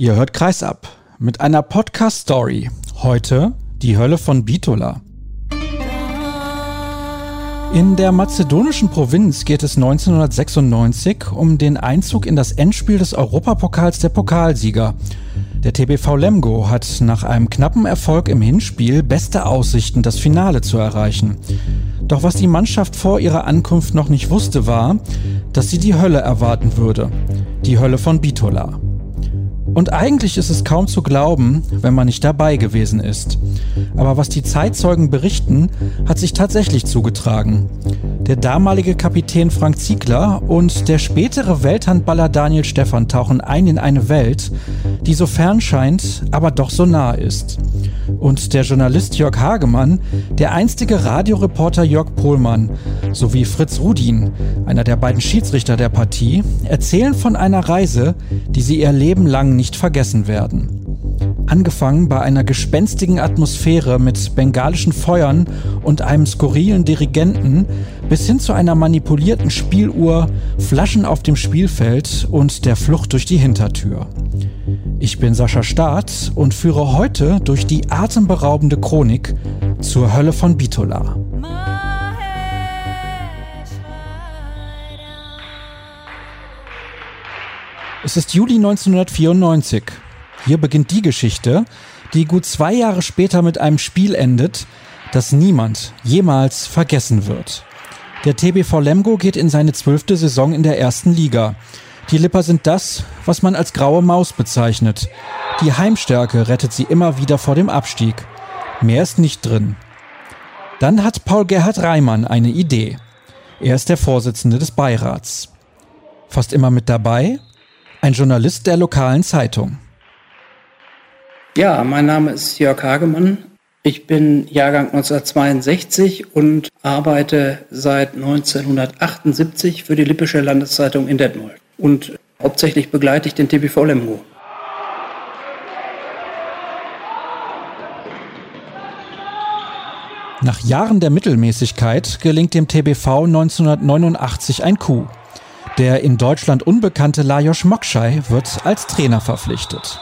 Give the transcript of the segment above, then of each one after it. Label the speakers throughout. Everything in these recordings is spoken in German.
Speaker 1: Ihr hört Kreisab mit einer Podcast-Story. Heute die Hölle von Bitola. In der mazedonischen Provinz geht es 1996 um den Einzug in das Endspiel des Europapokals der Pokalsieger. Der TBV Lemgo hat nach einem knappen Erfolg im Hinspiel beste Aussichten, das Finale zu erreichen. Doch was die Mannschaft vor ihrer Ankunft noch nicht wusste, war, dass sie die Hölle erwarten würde. Die Hölle von Bitola. Und eigentlich ist es kaum zu glauben, wenn man nicht dabei gewesen ist. Aber was die Zeitzeugen berichten, hat sich tatsächlich zugetragen. Der damalige Kapitän Frank Ziegler und der spätere Welthandballer Daniel Stephan tauchen ein in eine Welt, die so fern scheint, aber doch so nah ist. Und der Journalist Jörg Hagemann, der einstige Radioreporter Jörg Pohlmann sowie Fritz Rudin, einer der beiden Schiedsrichter der Partie, erzählen von einer Reise, die sie ihr Leben lang nicht vergessen werden. Angefangen bei einer gespenstigen Atmosphäre mit bengalischen Feuern und einem skurrilen Dirigenten bis hin zu einer manipulierten Spieluhr, Flaschen auf dem Spielfeld und der Flucht durch die Hintertür. Ich bin Sascha Staat und führe heute durch die atemberaubende Chronik zur Hölle von Bitola. Es ist Juli 1994. Hier beginnt die Geschichte, die gut zwei Jahre später mit einem Spiel endet, das niemand jemals vergessen wird. Der TBV Lemgo geht in seine zwölfte Saison in der ersten Liga. Die Lipper sind das, was man als graue Maus bezeichnet. Die Heimstärke rettet sie immer wieder vor dem Abstieg. Mehr ist nicht drin. Dann hat Paul Gerhard Reimann eine Idee. Er ist der Vorsitzende des Beirats. Fast immer mit dabei ein Journalist der lokalen Zeitung.
Speaker 2: Ja, mein Name ist Jörg Hagemann. Ich bin Jahrgang 1962 und arbeite seit 1978 für die Lippische Landeszeitung in Detmold. Und hauptsächlich begleite ich den TBV Lemgo.
Speaker 1: Nach Jahren der Mittelmäßigkeit gelingt dem TBV 1989 ein Coup. Der in Deutschland unbekannte Lajos Mokschai wird als Trainer verpflichtet.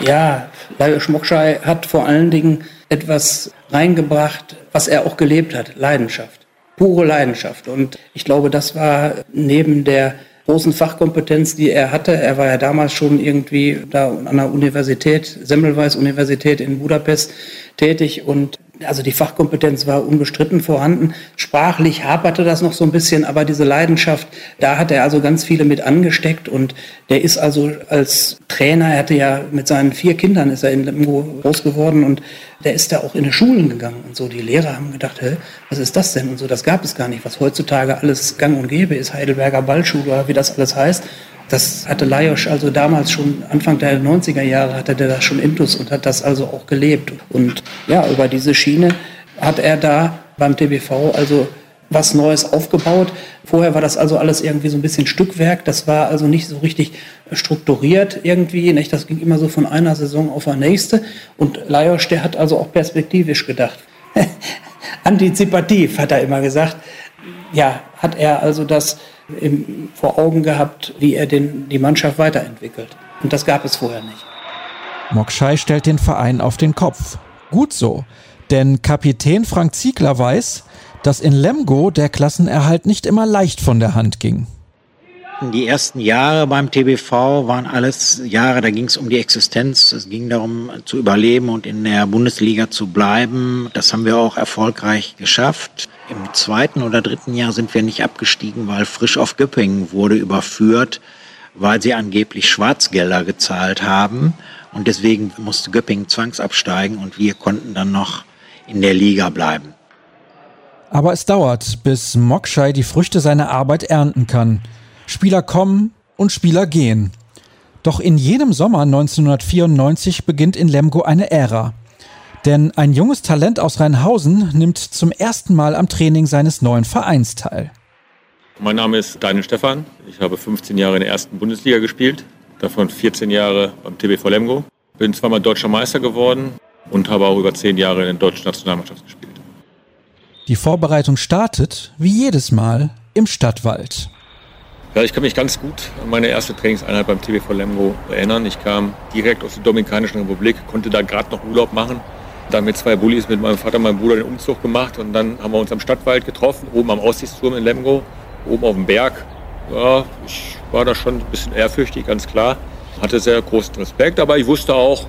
Speaker 2: Ja, Lajos Mokschai hat vor allen Dingen etwas reingebracht, was er auch gelebt hat, Leidenschaft, pure Leidenschaft. Und ich glaube, das war neben der großen Fachkompetenz, die er hatte. Er war ja damals schon irgendwie da an der Universität, Semmelweis Universität in Budapest tätig und also die Fachkompetenz war unbestritten vorhanden. Sprachlich haperte das noch so ein bisschen, aber diese Leidenschaft, da hat er also ganz viele mit angesteckt und der ist also als Trainer, er hatte ja mit seinen vier Kindern ist er in Lemgo groß geworden und der ist da auch in die Schulen gegangen und so. Die Lehrer haben gedacht, hä, was ist das denn und so, das gab es gar nicht, was heutzutage alles gang und gäbe ist, Heidelberger Ballschule oder wie das alles heißt. Das hatte Lajos also damals schon, Anfang der 90er Jahre hatte der das schon intus und hat das also auch gelebt. Und ja, über diese Schiene hat er da beim TBV also was Neues aufgebaut. Vorher war das also alles irgendwie so ein bisschen Stückwerk. Das war also nicht so richtig strukturiert irgendwie. Nicht? Das ging immer so von einer Saison auf die nächste. Und Lajos, der hat also auch perspektivisch gedacht. Antizipativ, hat er immer gesagt. Ja, hat er also das im, vor Augen gehabt, wie er den, die Mannschaft weiterentwickelt. Und das gab es vorher nicht.
Speaker 1: Mokschei stellt den Verein auf den Kopf. Gut so, denn Kapitän Frank Ziegler weiß, dass in Lemgo der Klassenerhalt nicht immer leicht von der Hand ging.
Speaker 3: Die ersten Jahre beim TBV waren alles Jahre, da ging es um die Existenz. Es ging darum zu überleben und in der Bundesliga zu bleiben. Das haben wir auch erfolgreich geschafft. Im zweiten oder dritten Jahr sind wir nicht abgestiegen, weil Frisch auf Göppingen wurde überführt, weil sie angeblich Schwarzgelder gezahlt haben. Und deswegen musste Göppingen zwangsabsteigen und wir konnten dann noch in der Liga bleiben.
Speaker 1: Aber es dauert, bis Mokschei die Früchte seiner Arbeit ernten kann. Spieler kommen und Spieler gehen. Doch in jenem Sommer 1994 beginnt in Lemgo eine Ära. Denn ein junges Talent aus Rheinhausen nimmt zum ersten Mal am Training seines neuen Vereins teil.
Speaker 4: Mein Name ist Daniel Stephan. Ich habe 15 Jahre in der ersten Bundesliga gespielt, davon 14 Jahre beim TBV Lemgo. Bin zweimal deutscher Meister geworden und habe auch über 10 Jahre in der deutschen Nationalmannschaft gespielt.
Speaker 1: Die Vorbereitung startet, wie jedes Mal, im Stadtwald.
Speaker 4: Ja, ich kann mich ganz gut an meine erste Trainingseinheit beim TBV Lemgo erinnern. Ich kam direkt aus der Dominikanischen Republik, konnte da gerade noch Urlaub machen. Da mit zwei Bullis mit meinem Vater und meinem Bruder den Umzug gemacht und dann haben wir uns am Stadtwald getroffen, oben am Aussichtsturm in Lemgo, oben auf dem Berg. Ja, ich war da schon ein bisschen ehrfürchtig, ganz klar. Hatte sehr großen Respekt, aber ich wusste auch,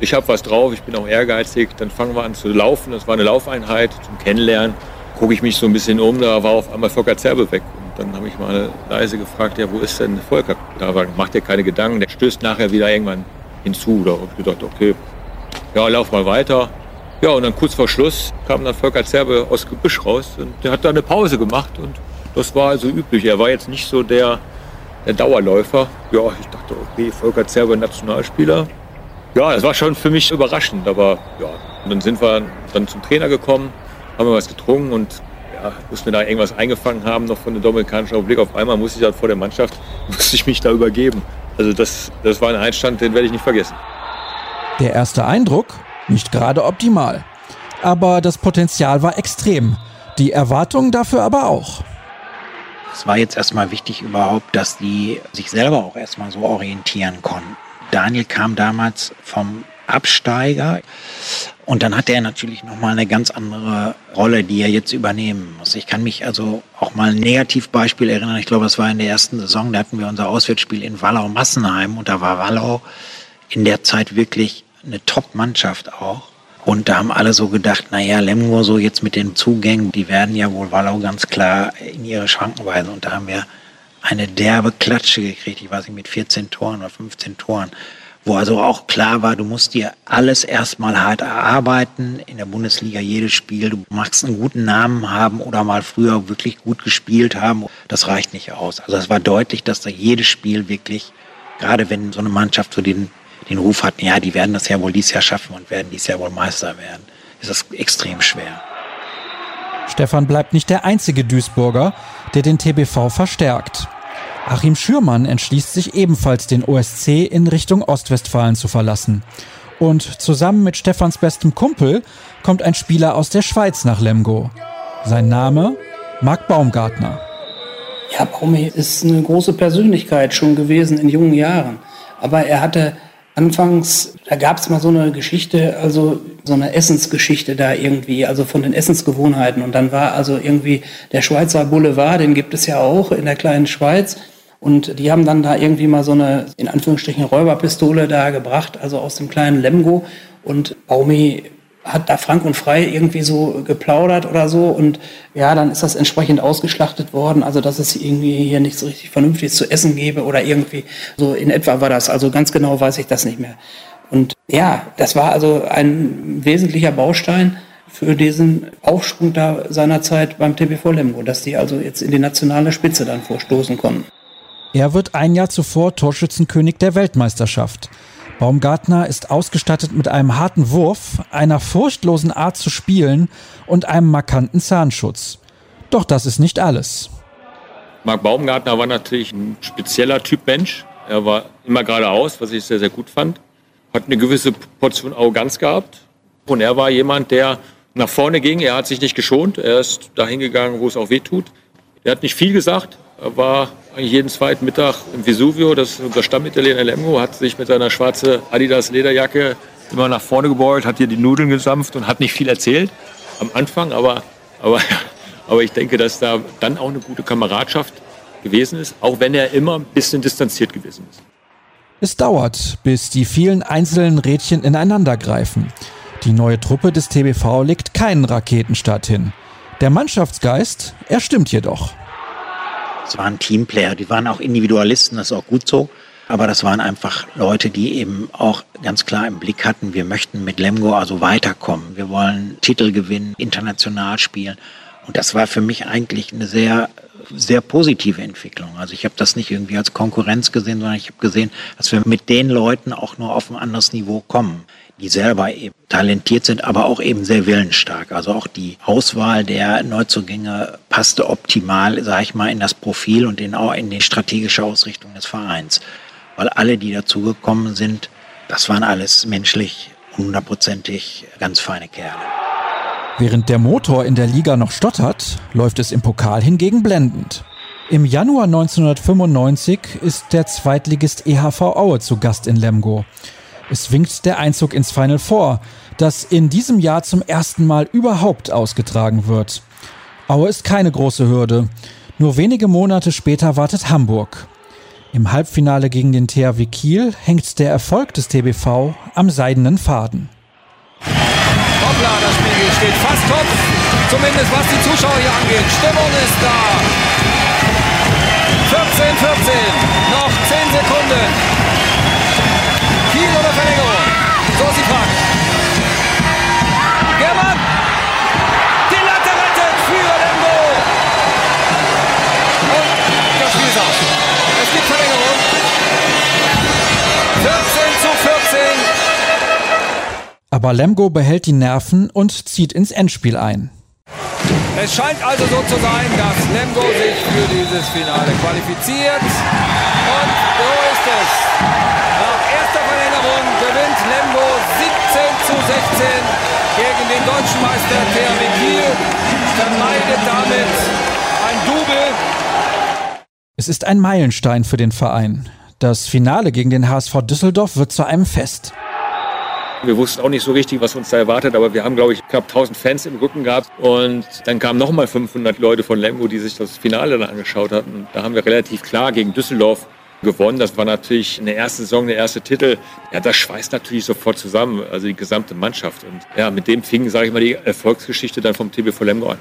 Speaker 4: ich habe was drauf, ich bin auch ehrgeizig. Dann fangen wir an zu laufen. Das war eine Laufeinheit zum Kennenlernen. Gucke ich mich so ein bisschen um, da war auf einmal Volker Zerbe weg. Und dann habe ich mal leise gefragt, ja, wo ist denn Volker? Da war, macht er keine Gedanken, der stößt nachher wieder irgendwann hinzu. Da habe ich gedacht, okay, ja, lauf mal weiter. Ja, und dann kurz vor Schluss kam dann Volker Zerbe aus Gebüsch raus und der hat da eine Pause gemacht und das war also üblich. Er war jetzt nicht so der, der Dauerläufer. Ja, ich dachte, okay, Volker Zerbe, Nationalspieler. Ja, das war schon für mich überraschend, aber ja. Und dann sind wir dann zum Trainer gekommen, haben wir was getrunken und ja, mussten wir da irgendwas eingefangen haben, noch von der Dominikanischen Republik. Auf einmal musste ich dann vor der Mannschaft, musste ich mich da übergeben. Also das, das war ein Einstand, den werde ich nicht vergessen.
Speaker 1: Der erste Eindruck? Nicht gerade optimal. Aber das Potenzial war extrem. Die Erwartungen dafür aber auch.
Speaker 3: Es war jetzt erstmal wichtig überhaupt, dass die sich selber auch erstmal so orientieren konnten. Daniel kam damals vom Absteiger und dann hat er natürlich nochmal eine ganz andere Rolle, die er jetzt übernehmen muss. Ich kann mich also auch mal ein Negativbeispiel erinnern. Ich glaube, es war in der ersten Saison, da hatten wir unser Auswärtsspiel in Wallau-Massenheim und da war Wallau in der Zeit wirklich eine Top-Mannschaft auch. Und da haben alle so gedacht, naja, Lemgo so jetzt mit den Zugängen, die werden ja wohl Wallau ganz klar in ihre Schranken weisen. Und da haben wir eine derbe Klatsche gekriegt, ich weiß nicht, mit 14 Toren oder 15 Toren. Wo also auch klar war, du musst dir alles erstmal hart erarbeiten. In der Bundesliga jedes Spiel. Du magst einen guten Namen haben oder mal früher wirklich gut gespielt haben. Das reicht nicht aus. Also es war deutlich, dass da jedes Spiel wirklich, gerade wenn so eine Mannschaft so den den Ruf hatten, ja, die werden das ja wohl dieses Jahr schaffen und werden dieses Jahr wohl Meister werden, ist das extrem schwer.
Speaker 1: Stefan bleibt nicht der einzige Duisburger, der den TBV verstärkt. Achim Schürmann entschließt sich ebenfalls, den OSC in Richtung Ostwestfalen zu verlassen. Und zusammen mit Stefans bestem Kumpel kommt ein Spieler aus der Schweiz nach Lemgo. Sein Name? Marc Baumgartner.
Speaker 2: Ja, Baumi ist eine große Persönlichkeit schon gewesen in jungen Jahren. Aber er hatte Anfangs, da gab es mal so eine Geschichte, also so eine Essensgeschichte da irgendwie, also von den Essensgewohnheiten. Und dann war also irgendwie der Schweizer Boulevard, den gibt es ja auch in der kleinen Schweiz. Und die haben dann da irgendwie mal so eine, in Anführungsstrichen, Räuberpistole da gebracht, also aus dem kleinen Lemgo. Und Baumi hat da frank und frei irgendwie so geplaudert oder so und ja, dann ist das entsprechend ausgeschlachtet worden, also dass es irgendwie hier nicht so richtig vernünftig zu essen gäbe oder irgendwie so in etwa war das, also ganz genau weiß ich das nicht mehr. Und ja, das war also ein wesentlicher Baustein für diesen Aufschwung da seinerzeit beim TBV Lemgo, dass die also jetzt in die nationale Spitze dann vorstoßen konnten.
Speaker 1: Er wird ein Jahr zuvor Torschützenkönig der Weltmeisterschaft. Baumgartner ist ausgestattet mit einem harten Wurf, einer furchtlosen Art zu spielen und einem markanten Zahnschutz. Doch das ist nicht alles.
Speaker 4: Marc Baumgartner war natürlich ein spezieller Typ Mensch. Er war immer geradeaus, was ich sehr, sehr gut fand. Hat eine gewisse Portion Arroganz gehabt. Und er war jemand, der nach vorne ging. Er hat sich nicht geschont. Er ist dahin gegangen, wo es auch weh tut. Er hat nicht viel gesagt, war jeden zweiten Mittag im Vesuvio, das ist unser Stammitaliener Lemgo, hat sich mit seiner schwarzen Adidas Lederjacke immer nach vorne gebeugt, hat hier die Nudeln gesampft und hat nicht viel erzählt am Anfang, aber, aber, aber ich denke, dass da dann auch eine gute Kameradschaft gewesen ist, auch wenn er immer ein bisschen distanziert gewesen ist.
Speaker 1: Es dauert, bis die vielen einzelnen Rädchen ineinander greifen. Die neue Truppe des TBV legt keinen Raketenstart hin. Der Mannschaftsgeist, er stimmt jedoch.
Speaker 3: Es waren Teamplayer, die waren auch Individualisten, das ist auch gut so. Aber das waren einfach Leute, die eben auch ganz klar im Blick hatten, wir möchten mit Lemgo also weiterkommen. Wir wollen Titel gewinnen, international spielen. Und das war für mich eigentlich eine sehr, sehr positive Entwicklung. Also ich habe das nicht irgendwie als Konkurrenz gesehen, sondern ich habe gesehen, dass wir mit den Leuten auch nur auf ein anderes Niveau kommen die selber eben talentiert sind, aber auch eben sehr willensstark. Also auch die Auswahl der Neuzugänge passte optimal, sage ich mal, in das Profil und in, in die strategische Ausrichtung des Vereins. Weil alle, die dazugekommen sind, das waren alles menschlich hundertprozentig ganz feine Kerle.
Speaker 1: Während der Motor in der Liga noch stottert, läuft es im Pokal hingegen blendend. Im Januar 1995 ist der Zweitligist EHV Aue zu Gast in Lemgo. Es winkt der Einzug ins Final Four, das in diesem Jahr zum ersten Mal überhaupt ausgetragen wird. Aue ist keine große Hürde. Nur wenige Monate später wartet Hamburg. Im Halbfinale gegen den THW Kiel hängt der Erfolg des TBV am seidenen Faden.
Speaker 5: Hoppla, das Spiel steht fast Kopf. Zumindest was die Zuschauer hier angeht. Stimmung ist da. 14, 14. Noch 10 Sekunden. Frage. Germann. Die Latte rettet für Lemgo. Und das Spiel ist aus. Es gibt Verlängerung. 14 zu 14.
Speaker 1: Aber Lemgo behält die Nerven und zieht ins Endspiel ein.
Speaker 5: Es scheint also so zu sein, dass Lemgo sich für dieses Finale qualifiziert. Und so ist es. Meister THW Kiel. Vermeidet damit ein Double.
Speaker 1: Es ist ein Meilenstein für den Verein. Das Finale gegen den HSV Düsseldorf wird zu einem Fest.
Speaker 4: Wir wussten auch nicht so richtig, was uns da erwartet, aber wir haben, glaube ich, knapp 1000 Fans im Rücken gehabt. Und dann kamen nochmal 500 Leute von Lemgo, die sich das Finale dann angeschaut hatten. Da haben wir relativ klar gegen Düsseldorf gewonnen. Das war natürlich eine erste Saison, der erste Titel. Ja, das schweißt natürlich sofort zusammen, also die gesamte Mannschaft. Und ja, mit dem fing, sage ich mal, die Erfolgsgeschichte dann vom TBV Lemgo an.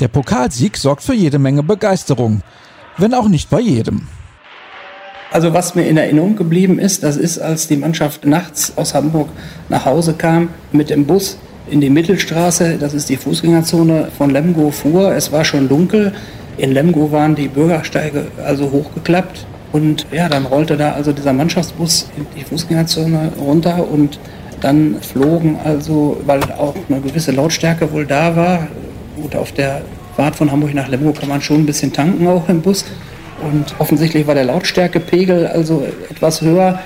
Speaker 1: Der Pokalsieg sorgt für jede Menge Begeisterung, wenn auch nicht bei jedem.
Speaker 2: Also was mir in Erinnerung geblieben ist, das ist, als die Mannschaft nachts aus Hamburg nach Hause kam mit dem Bus in die Mittelstraße, das ist die Fußgängerzone von Lemgo fuhr. Es war schon dunkel. In Lemgo waren die Bürgersteige also hochgeklappt. Und ja, dann rollte da also dieser Mannschaftsbus in die Fußgängerzone runter und dann flogen also, weil auch eine gewisse Lautstärke wohl da war, gut, auf der Fahrt von Hamburg nach Lemgo kann man schon ein bisschen tanken auch im Bus. Und offensichtlich war der Lautstärkepegel also etwas höher.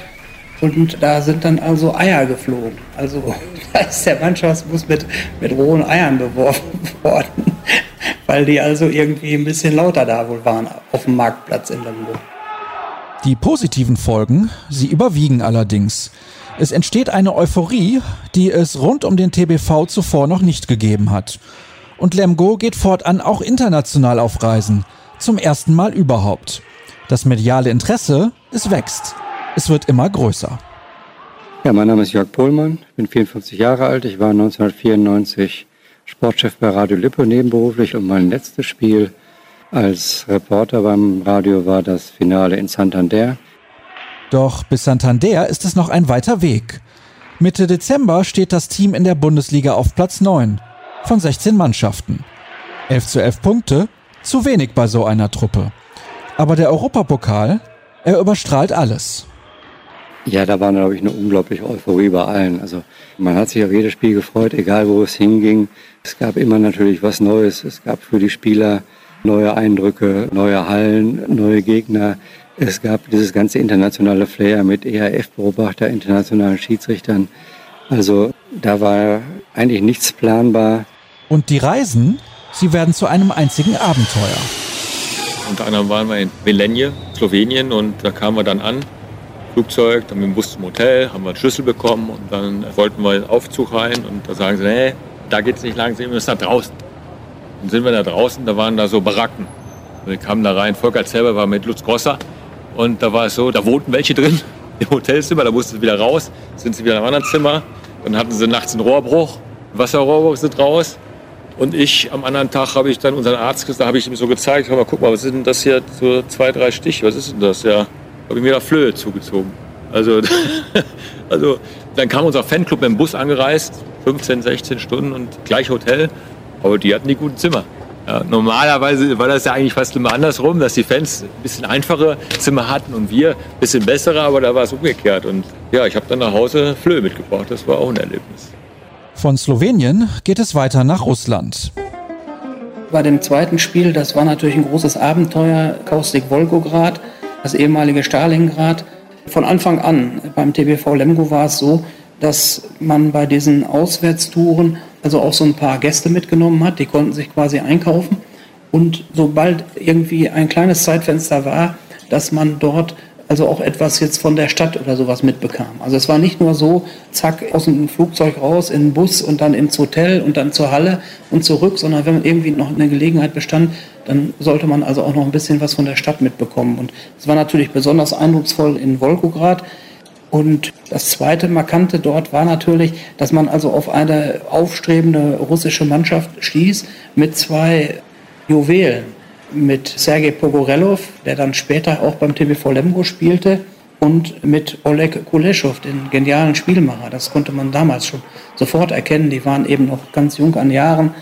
Speaker 2: Und da sind dann also Eier geflogen. Also da ist der Mannschaftsbus mit, mit rohen Eiern beworfen worden, weil die also irgendwie ein bisschen lauter da wohl waren auf dem Marktplatz in Lemgo.
Speaker 1: Die positiven Folgen, sie überwiegen allerdings. Es entsteht eine Euphorie, die es rund um den TBV zuvor noch nicht gegeben hat. Und Lemgo geht fortan auch international auf Reisen. Zum ersten Mal überhaupt. Das mediale Interesse, es wächst. Es wird immer größer.
Speaker 6: Ja, mein Name ist Jörg Pohlmann, ich bin 54 Jahre alt. Ich war 1994 Sportchef bei Radio Lippe nebenberuflich und mein letztes Spiel als Reporter beim Radio war das Finale in Santander.
Speaker 1: Doch bis Santander ist es noch ein weiter Weg. Mitte Dezember steht das Team in der Bundesliga auf Platz 9 von 16 Mannschaften. 11 zu 11 Punkte zu wenig bei so einer Truppe. Aber der Europapokal, er überstrahlt alles.
Speaker 6: Ja, da war, glaube ich, eine unglaubliche Euphorie bei allen. Also man hat sich auf jedes Spiel gefreut, egal wo es hinging. Es gab immer natürlich was Neues. Es gab für die Spieler neue Eindrücke, neue Hallen, neue Gegner. Es gab dieses ganze internationale Flair mit ERF-Beobachter, internationalen Schiedsrichtern. Also da war eigentlich nichts planbar.
Speaker 1: Und die Reisen, Sie werden zu einem einzigen Abenteuer.
Speaker 4: Unter anderem waren wir in Velenje, Slowenien, und da kamen wir dann an. Flugzeug, dann mit dem Bus zum Hotel, haben wir einen Schlüssel bekommen und dann wollten wir in den Aufzug rein und da sagen sie, nee, da geht es nicht lang, wir müssen da draußen. Dann sind wir da draußen, da waren da so Baracken. Wir kamen da rein, Volker selber war mit Lutz Grosser und da war es so, da wohnten welche drin im Hotelzimmer, da mussten sie wieder raus, sind sie wieder in einem anderen Zimmer. Dann hatten sie nachts einen Rohrbruch, Wasserrohrbruch sind raus. Und ich am anderen Tag habe ich dann unseren Arzt gesagt, da habe ich ihm so gezeigt, mal, guck mal, was ist denn das hier, so zwei, drei Stiche, was ist denn das? Ja, habe ich mir da Flöhe zugezogen. Also, also dann kam unser Fanclub im Bus angereist, 15, 16 Stunden und gleich Hotel, aber die hatten die guten Zimmer. Ja, normalerweise war das ja eigentlich fast immer andersrum, dass die Fans ein bisschen einfache Zimmer hatten und wir ein bisschen bessere, aber da war es umgekehrt. Und ja, ich habe dann nach Hause Flöhe mitgebracht, das war auch ein Erlebnis.
Speaker 1: Von Slowenien geht es weiter nach Russland.
Speaker 2: Bei dem zweiten Spiel, das war natürlich ein großes Abenteuer, Kaustik Wolgograd, das ehemalige Stalingrad. Von Anfang an beim TBV Lemgo war es so, dass man bei diesen Auswärtstouren also auch so ein paar Gäste mitgenommen hat, die konnten sich quasi einkaufen Und sobald irgendwie ein kleines Zeitfenster war, dass man dort also auch etwas jetzt von der Stadt oder sowas mitbekam. Also es war nicht nur so, zack, aus dem Flugzeug raus, in den Bus und dann ins Hotel und dann zur Halle und zurück, sondern wenn man irgendwie noch eine Gelegenheit bestand, dann sollte man also auch noch ein bisschen was von der Stadt mitbekommen. Und es war natürlich besonders eindrucksvoll in Wolgograd. Und das zweite Markante dort war natürlich, dass man also auf eine aufstrebende russische Mannschaft stieß mit zwei Juwelen mit Sergei Pogorelov, der dann später auch beim TBV Lemgo spielte, und mit Oleg Kuleshov, den genialen Spielmacher. Das konnte man damals schon sofort erkennen. Die waren eben noch ganz jung an Jahren.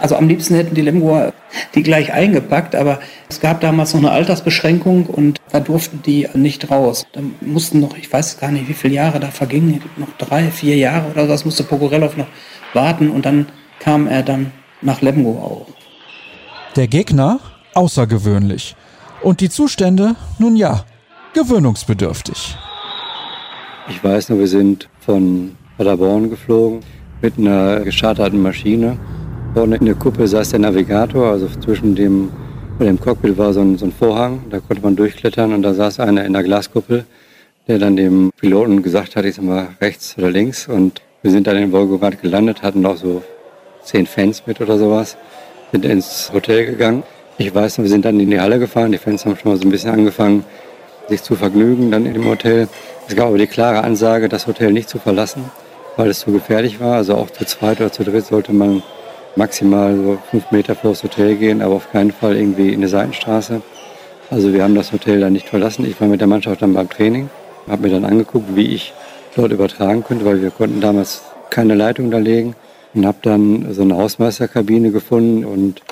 Speaker 2: Also am liebsten hätten die Lemgoer die gleich eingepackt, aber es gab damals noch eine Altersbeschränkung und da durften die nicht raus. Da mussten noch, ich weiß gar nicht, wie viele Jahre da vergingen, noch drei, vier Jahre oder was musste Pogorelov noch warten und dann kam er dann nach Lemgo auch.
Speaker 1: Der Gegner außergewöhnlich. Und die Zustände, nun ja, gewöhnungsbedürftig.
Speaker 6: Ich weiß nur, wir sind von Paderborn geflogen mit einer gescharterten Maschine. Vorne in der Kuppel saß der Navigator, also zwischen dem, dem Cockpit war so ein, so ein Vorhang, da konnte man durchklettern und da saß einer in der Glaskuppel, der dann dem Piloten gesagt hat, ich sag mal rechts oder links und wir sind dann in Wolgograd gelandet, hatten auch so zehn Fans mit oder sowas, sind ins Hotel gegangen ich weiß noch, wir sind dann in die Halle gefahren. Die Fans haben schon mal so ein bisschen angefangen, sich zu vergnügen dann in dem Hotel. Es gab aber die klare Ansage, das Hotel nicht zu verlassen, weil es zu gefährlich war. Also auch zu zweit oder zu dritt sollte man maximal so fünf Meter vor das Hotel gehen, aber auf keinen Fall irgendwie in eine Seitenstraße. Also wir haben das Hotel dann nicht verlassen. Ich war mit der Mannschaft dann beim Training, habe mir dann angeguckt, wie ich dort übertragen könnte, weil wir konnten damals keine Leitung da legen und habe dann so eine Hausmeisterkabine gefunden und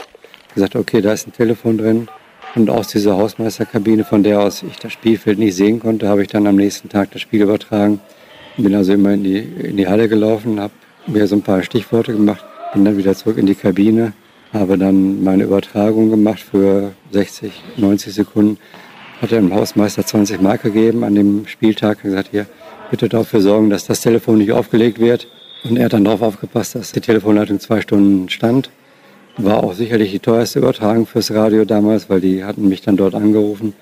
Speaker 6: gesagt, okay, da ist ein Telefon drin. Und aus dieser Hausmeisterkabine, von der aus ich das Spielfeld nicht sehen konnte, habe ich dann am nächsten Tag das Spiel übertragen. Bin also immer in die, in die Halle gelaufen, habe mir so ein paar Stichworte gemacht, bin dann wieder zurück in die Kabine, habe dann meine Übertragung gemacht für 60, 90 Sekunden. Hatte dem Hausmeister 20 Mark gegeben an dem Spieltag und gesagt, hier, bitte dafür sorgen, dass das Telefon nicht aufgelegt wird. Und er hat dann darauf aufgepasst, dass die Telefonleitung zwei Stunden stand. War auch sicherlich die teuerste Übertragung fürs Radio damals, weil die hatten mich dann dort angerufen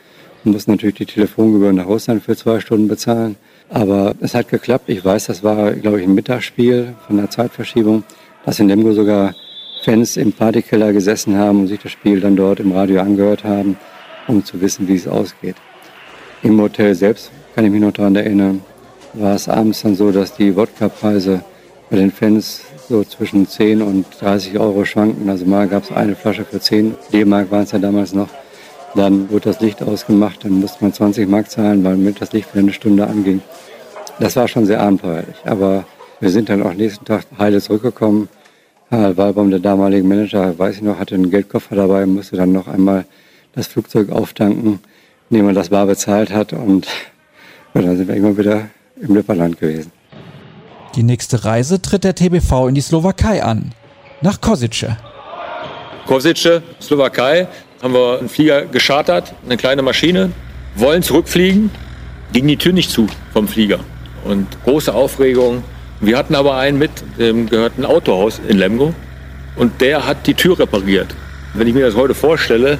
Speaker 6: und mussten natürlich die Telefongebühren nach Russland für zwei Stunden bezahlen. Aber es hat geklappt. Ich weiß, das war, glaube ich, ein Mittagsspiel von der Zeitverschiebung, dass in Lemgo sogar Fans im Partykeller gesessen haben und sich das Spiel dann dort im Radio angehört haben, um zu wissen, wie es ausgeht. Im Hotel selbst, kann ich mich noch daran erinnern, war es abends dann so, dass die Wodka-Preise bei den Fans so zwischen 10 und 30 Euro schwanken. Also mal gab es eine Flasche für 10 D-Mark waren es ja damals noch. Dann wurde das Licht ausgemacht, dann musste man 20 Mark zahlen, weil mit das Licht für eine Stunde anging. Das war schon sehr abenteuerlich. Aber wir sind dann auch nächsten Tag heile zurückgekommen. Harald Walbaum, der damalige Manager, weiß ich noch, hatte einen Geldkoffer dabei, musste dann noch einmal das Flugzeug auftanken, indem man das bar bezahlt hat. Und ja, dann sind wir immer wieder im Lipperland gewesen.
Speaker 1: Die nächste Reise tritt der TBV in die Slowakei an, nach Kosice.
Speaker 4: Kosice, Slowakei, haben wir einen Flieger geschartert, eine kleine Maschine, wollen zurückfliegen, ging die Tür nicht zu vom Flieger. Und große Aufregung. Wir hatten aber einen mit, dem gehört ein Autohaus in Lemgo und der hat die Tür repariert. Wenn ich mir das heute vorstelle,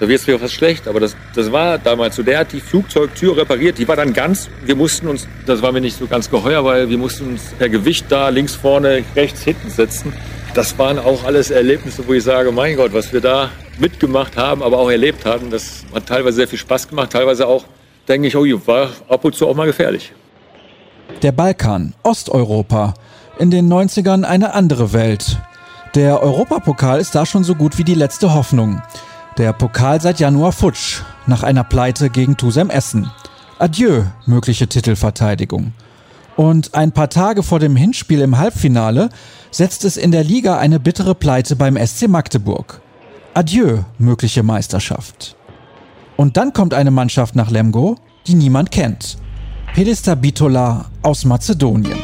Speaker 4: da wird es mir fast schlecht, aber das, das war damals so. Der hat die Flugzeugtür repariert, die war dann ganz, wir mussten uns, das war mir nicht so ganz geheuer, weil wir mussten uns per Gewicht da links vorne, rechts hinten setzen. Das waren auch alles Erlebnisse, wo ich sage, mein Gott, was wir da mitgemacht haben, aber auch erlebt haben, das hat teilweise sehr viel Spaß gemacht, teilweise auch, denke ich, oh, war ab und zu auch mal gefährlich.
Speaker 1: Der Balkan, Osteuropa, in den 90ern eine andere Welt. Der Europapokal ist da schon so gut wie die letzte Hoffnung. Der Pokal seit Januar futsch, nach einer Pleite gegen Tusem Essen. Adieu, mögliche Titelverteidigung. Und ein paar Tage vor dem Hinspiel im Halbfinale setzt es in der Liga eine bittere Pleite beim SC Magdeburg. Adieu, mögliche Meisterschaft. Und dann kommt eine Mannschaft nach Lemgo, die niemand kennt. Pedista Bitola aus Mazedonien.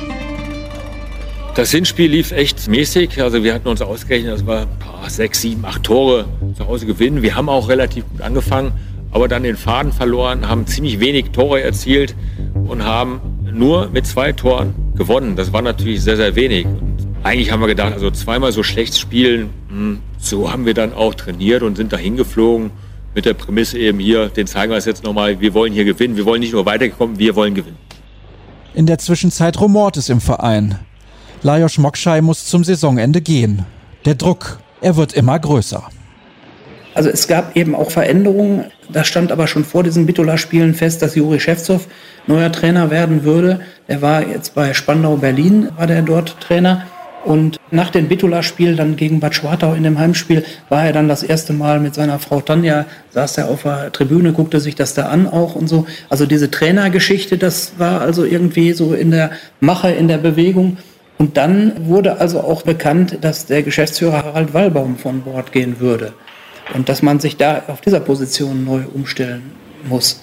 Speaker 4: Das Hinspiel lief echt mäßig. Also wir hatten uns ausgerechnet, das war sechs, sieben, acht Tore zu Hause gewinnen. Wir haben auch relativ gut angefangen, aber dann den Faden verloren, haben ziemlich wenig Tore erzielt und haben nur mit zwei Toren gewonnen. Das war natürlich sehr, sehr wenig. Und eigentlich haben wir gedacht, also zweimal so schlecht spielen, hm, so haben wir dann auch trainiert und sind da hingeflogen mit der Prämisse eben hier, den zeigen wir es jetzt nochmal, wir wollen hier gewinnen, wir wollen nicht nur weiterkommen, wir wollen gewinnen.
Speaker 1: In der Zwischenzeit rumort es im Verein. Lajos Mokschei muss zum Saisonende gehen. Der Druck, er wird immer größer.
Speaker 2: Also es gab eben auch Veränderungen. Da stand aber schon vor diesen Bitola-Spielen fest, dass Juri Schewzow neuer Trainer werden würde. Er war jetzt bei Spandau Berlin, war der dort Trainer. Und nach dem Bitola-Spiel dann gegen Bad Schwartau in dem Heimspiel war er dann das erste Mal mit seiner Frau Tanja, saß er auf der Tribüne, guckte sich das da an auch und so. Also diese Trainergeschichte, das war also irgendwie so in der Mache, in der Bewegung. Und dann wurde also auch bekannt, dass der Geschäftsführer Harald Wallbaum von Bord gehen würde. Und dass man sich da auf dieser Position neu umstellen muss.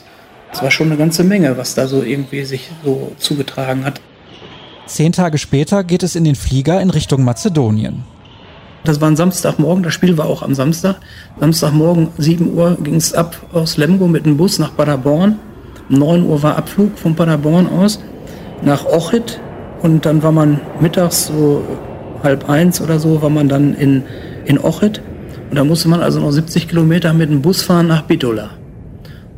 Speaker 2: Das war schon eine ganze Menge, was da so irgendwie sich so zugetragen hat.
Speaker 1: Zehn Tage später geht es in den Flieger in Richtung Mazedonien.
Speaker 2: Das war ein Samstagmorgen, das Spiel war auch am Samstag. Samstagmorgen 7 Uhr ging es ab aus Lemgo mit dem Bus nach Paderborn. Um 9 Uhr war Abflug von Paderborn aus nach Ochit. Und dann war man mittags so halb eins oder so, war man dann in, in Ochit. Und da musste man also noch 70 Kilometer mit dem Bus fahren nach Bitola.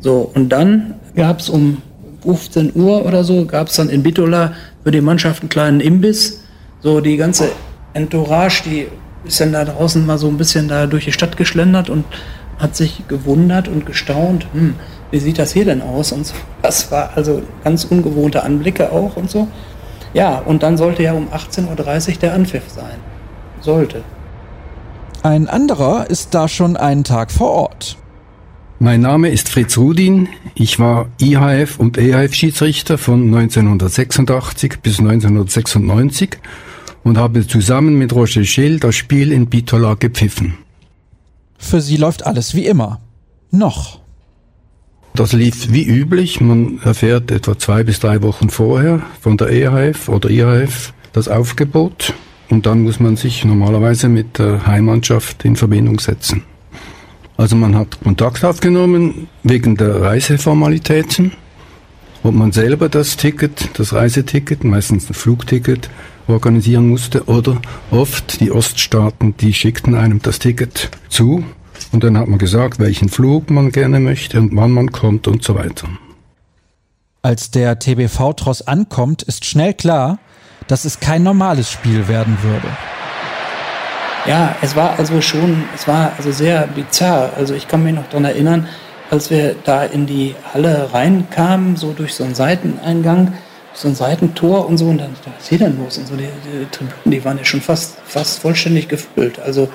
Speaker 2: So, und dann gab es um 15 Uhr oder so, gab es dann in Bitola für die Mannschaft einen kleinen Imbiss. So, die ganze Entourage, die ist dann da draußen mal so ein bisschen da durch die Stadt geschlendert und hat sich gewundert und gestaunt, hm, wie sieht das hier denn aus? Und so. Das war also ganz ungewohnte Anblicke auch und so. Ja, und dann sollte ja um 18.30 Uhr der Anpfiff sein. Sollte.
Speaker 1: Ein anderer ist da schon einen Tag vor Ort.
Speaker 7: Mein Name ist Fritz Rudin. Ich war IHF und EHF-Schiedsrichter von 1986 bis 1996 und habe zusammen mit Roger Schill das Spiel in Bitola gepfiffen.
Speaker 1: Für sie läuft alles wie immer. Noch.
Speaker 7: Das lief wie üblich. Man erfährt etwa zwei bis drei Wochen vorher von der EHF oder IHF das Aufgebot und dann muss man sich normalerweise mit der Heimmannschaft in Verbindung setzen. Also man hat Kontakt aufgenommen wegen der Reiseformalitäten, ob man selber das Ticket, das Reiseticket, meistens ein Flugticket, organisieren musste oder oft die Oststaaten, die schickten einem das Ticket zu und dann hat man gesagt, welchen Flug man gerne möchte und wann man kommt und so weiter.
Speaker 1: Als der TBV-Tross ankommt, ist schnell klar, dass es kein normales Spiel werden würde.
Speaker 2: Ja, es war also schon, es war also sehr bizarr. Also ich kann mich noch daran erinnern, als wir da in die Halle reinkamen, so durch so einen Seiteneingang, so ein Seitentor und so, und dann, was ist hier denn los? Und so, die, die Tribünen, die waren ja schon fast, fast vollständig gefüllt. Also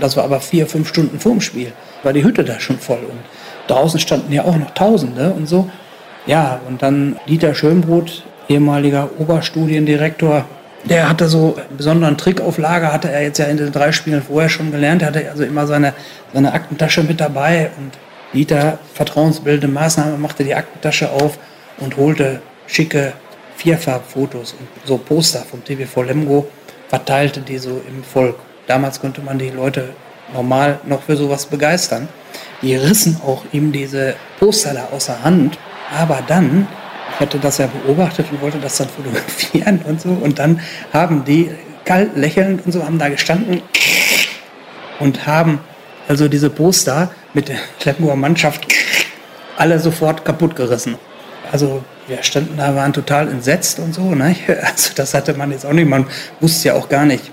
Speaker 2: das war aber vier, fünf Stunden vorm Spiel, war die Hütte da schon voll. Und draußen standen ja auch noch Tausende und so. Ja, und dann Dieter Schönbrot, ehemaliger Oberstudiendirektor, der hatte so einen besonderen Trick auf Lager, hatte er jetzt ja in den drei Spielen vorher schon gelernt. Er hatte also immer seine, seine Aktentasche mit dabei und Dieter, vertrauensbildende Maßnahme, machte die Aktentasche auf und holte schicke Vierfarbfotos und so Poster vom TVV Lemgo, verteilte die so im Volk. Damals konnte man die Leute normal noch für sowas begeistern. Die rissen auch ihm diese Poster da aus der Hand. Aber dann, hatte das ja beobachtet und wollte das dann fotografieren und so, und dann haben die kalt lächelnd und so, haben da gestanden und haben also diese Poster mit der Kleppenburger Mannschaft alle sofort kaputt gerissen. Also wir standen da, waren total entsetzt und so. Ne? Also das hatte man jetzt auch nicht. Man wusste ja auch gar nicht,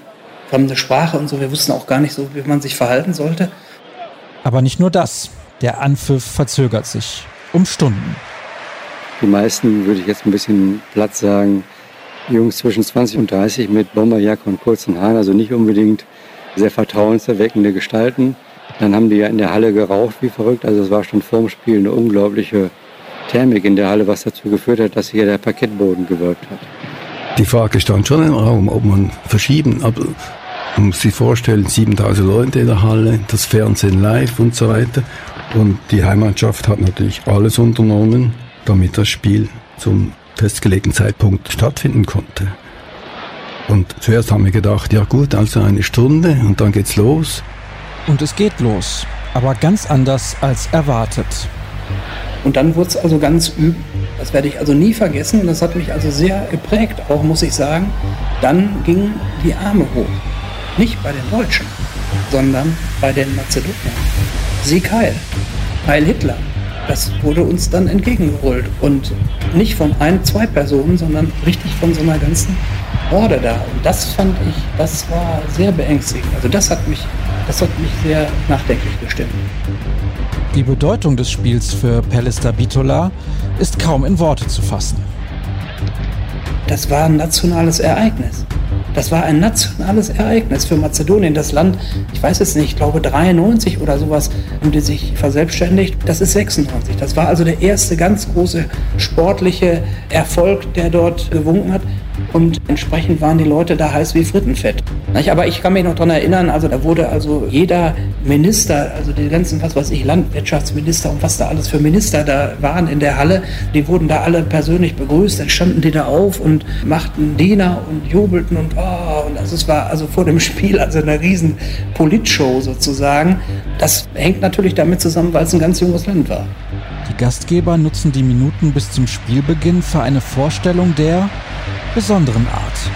Speaker 2: fremde Sprache und so. Wir wussten auch gar nicht so, wie man sich verhalten sollte.
Speaker 1: Aber nicht nur das. Der Anpfiff verzögert sich um Stunden.
Speaker 6: Die meisten, würde ich jetzt ein bisschen platt sagen, Jungs zwischen 20 und 30 mit Bomberjacke und kurzen Haaren, also nicht unbedingt sehr vertrauenserweckende Gestalten. Dann haben die ja in der Halle geraucht wie verrückt. Also es war schon vorm Spiel eine unglaubliche Thermik in der Halle, was dazu geführt hat, dass hier der Parkettboden gewölbt hat.
Speaker 7: Die Frage stand schon im Raum, ob man verschieben, aber man muss sich vorstellen, 7000 Leute in der Halle, das Fernsehen live und so weiter. Und die Heimmannschaft hat natürlich alles unternommen, damit das Spiel zum festgelegten Zeitpunkt stattfinden konnte. Und zuerst haben wir gedacht, ja gut, also eine Stunde und dann geht's los.
Speaker 1: Und es geht los, aber ganz anders als erwartet.
Speaker 2: Und dann wurde es also ganz üb. Das werde ich also nie vergessen und das hat mich also sehr geprägt, auch muss ich sagen. dann gingen die Arme hoch. Nicht bei den Deutschen, sondern bei den Mazedoniern. Sieg Heil, Heil Hitler. Das wurde uns dann entgegengeholt. Und nicht von ein, zwei Personen, sondern richtig von so einer ganzen Horde da. Und das fand ich, das war sehr beängstigend. Also das hat mich, das hat mich sehr nachdenklich gestimmt.
Speaker 1: Die Bedeutung des Spiels für Pelista Bitola ist kaum in Worte zu fassen.
Speaker 2: Das war ein nationales Ereignis. Das war ein nationales Ereignis für Mazedonien. Das Land, ich weiß es nicht, ich glaube 93 oder sowas, haben die sich verselbstständigt. Das ist 96. Das war also der erste ganz große sportliche Erfolg, der dort gewunken hat. Und entsprechend waren die Leute da heiß wie Frittenfett. Aber ich kann mich noch daran erinnern, also da wurde also jeder Minister, also die ganzen, was weiß ich, Landwirtschaftsminister und was da alles für Minister da waren in der Halle, die wurden da alle persönlich begrüßt. Dann standen die da auf und machten Diener und jubelten und oh, und also es war also vor dem Spiel also eine riesen Politshow sozusagen. Das hängt natürlich damit zusammen, weil es ein ganz junges Land war.
Speaker 1: Die Gastgeber nutzen die Minuten bis zum Spielbeginn für eine Vorstellung der besonderen Art.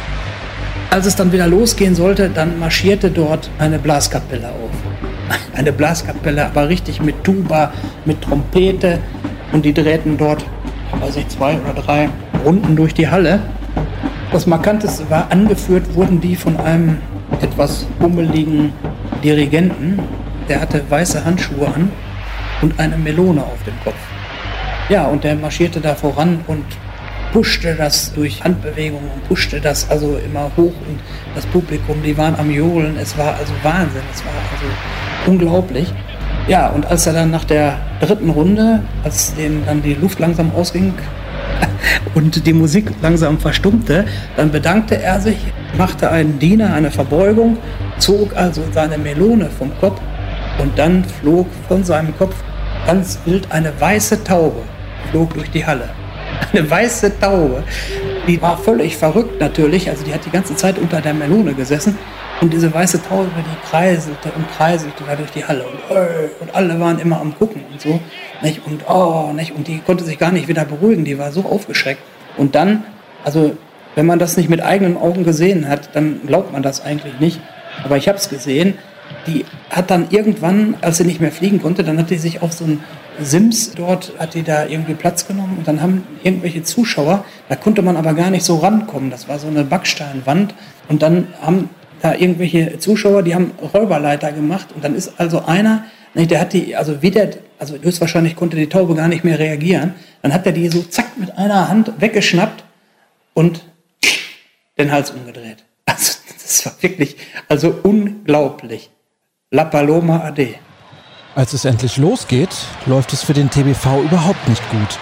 Speaker 2: Als es dann wieder losgehen sollte, dann marschierte dort eine Blaskapelle auf. Eine Blaskapelle, aber richtig mit Tuba, mit Trompete und die drehten dort, weiß ich, zwei oder drei Runden durch die Halle. Das Markanteste war, angeführt wurden die von einem etwas bummeligen Dirigenten. Der hatte weiße Handschuhe an und eine Melone auf dem Kopf. Ja, und der marschierte da voran und pushte das durch Handbewegungen und pushte das also immer hoch und das Publikum, die waren am Johlen. Es war also Wahnsinn, es war also unglaublich. Ja, und als er dann nach der dritten Runde, als dem dann die Luft langsam ausging und die Musik langsam verstummte, dann bedankte er sich, machte einen Diener, eine Verbeugung, zog also seine Melone vom Kopf und dann flog von seinem Kopf ganz wild eine weiße Taube, flog durch die Halle eine weiße Taube. Die war völlig verrückt natürlich, also die hat die ganze Zeit unter der Melone gesessen und diese weiße Taube, die kreiselte und kreiselte da durch die Halle und, äh, und alle waren immer am gucken und so, nicht? Und oh, nicht? Und die konnte sich gar nicht wieder beruhigen, die war so aufgeschreckt. Und dann, also wenn man das nicht mit eigenen Augen gesehen hat, dann glaubt man das eigentlich nicht. Aber ich habe es gesehen. Die hat dann irgendwann, als sie nicht mehr fliegen konnte, dann hat die sich auf so ein Sims dort, hat die da irgendwie Platz genommen und dann haben irgendwelche Zuschauer, da konnte man aber gar nicht so rankommen. Das war so eine Backsteinwand und dann haben da irgendwelche Zuschauer, die haben Räuberleiter gemacht und dann ist also einer, der hat die, also wie der, also höchstwahrscheinlich konnte die Taube gar nicht mehr reagieren, dann hat er die so zack mit einer Hand weggeschnappt und den Hals umgedreht. Also das war wirklich, also unglaublich. La Paloma Ade.
Speaker 1: Als es endlich losgeht, läuft es für den TBV überhaupt nicht gut.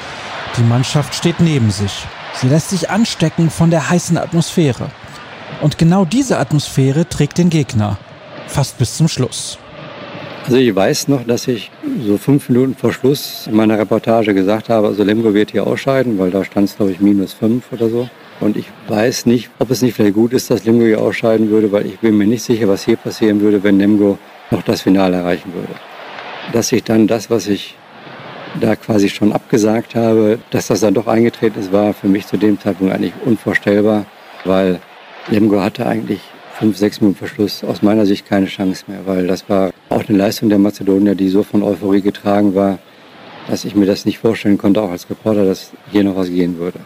Speaker 1: Die Mannschaft steht neben sich. Sie lässt sich anstecken von der heißen Atmosphäre. Und genau diese Atmosphäre trägt den Gegner. Fast bis zum Schluss.
Speaker 6: Also ich weiß noch, dass ich so fünf Minuten vor Schluss in meiner Reportage gesagt habe, also Lemgo wird hier ausscheiden, weil da stand es glaube ich minus fünf oder so. Und ich weiß nicht, ob es nicht vielleicht gut ist, dass Lemgo hier ausscheiden würde, weil ich bin mir nicht sicher, was hier passieren würde, wenn Lemgo noch das Finale erreichen würde dass ich dann das, was ich da quasi schon abgesagt habe, dass das dann doch eingetreten ist, war für mich zu dem Zeitpunkt eigentlich unvorstellbar, weil Lemgo hatte eigentlich fünf, sechs Minuten Verschluss aus meiner Sicht keine Chance mehr, weil das war auch eine Leistung der Mazedonier, die so von Euphorie getragen war, dass ich mir das nicht vorstellen konnte, auch als Reporter, dass hier noch was gehen würde.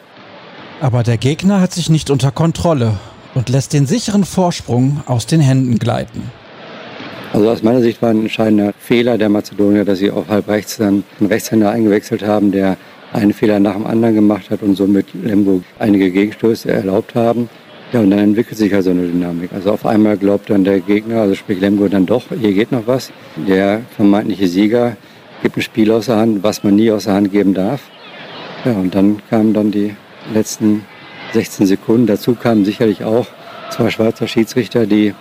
Speaker 1: Aber der Gegner hat sich nicht unter Kontrolle und lässt den sicheren Vorsprung aus den Händen gleiten.
Speaker 6: Also aus meiner Sicht war ein entscheidender Fehler der Mazedonier, dass sie auf halb rechts dann einen Rechtshänder eingewechselt haben, der einen Fehler nach dem anderen gemacht hat und somit Lemgo einige Gegenstöße erlaubt haben. Ja, und dann entwickelt sich also eine Dynamik. Also auf einmal glaubt dann der Gegner, also sprich Lemgo dann doch, hier geht noch was. Der vermeintliche Sieger gibt ein Spiel aus der Hand, was man nie aus der Hand geben darf. Ja, und dann kamen dann die letzten 16 Sekunden. Dazu kamen sicherlich auch zwei Schweizer Schiedsrichter, die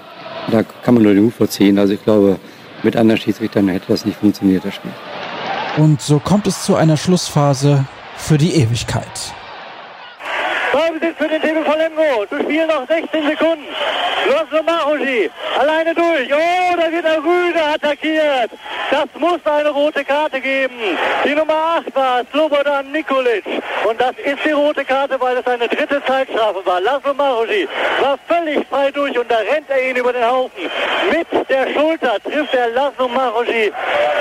Speaker 6: da kann man nur den Hut vorziehen. Also ich glaube, mit anderen Schiedsrichtern hätte das nicht funktioniert, das Spiel.
Speaker 1: Und so kommt es zu einer Schlussphase für die Ewigkeit.
Speaker 8: Ballbesitz für den TBV Lemgo. Zu spielen noch 16 Sekunden. Loslo Maruji alleine durch. Oh, da wird der Rüde attackiert. Das muss eine rote Karte geben. Die Nummer 8 war Slobodan Nikolic. Und das ist die rote Karte, weil es eine dritte Zeitstrafe war. Laszlo Maruji war völlig frei durch und da rennt er ihn über den Haufen. Mit der Schulter trifft er Laszlo Maruji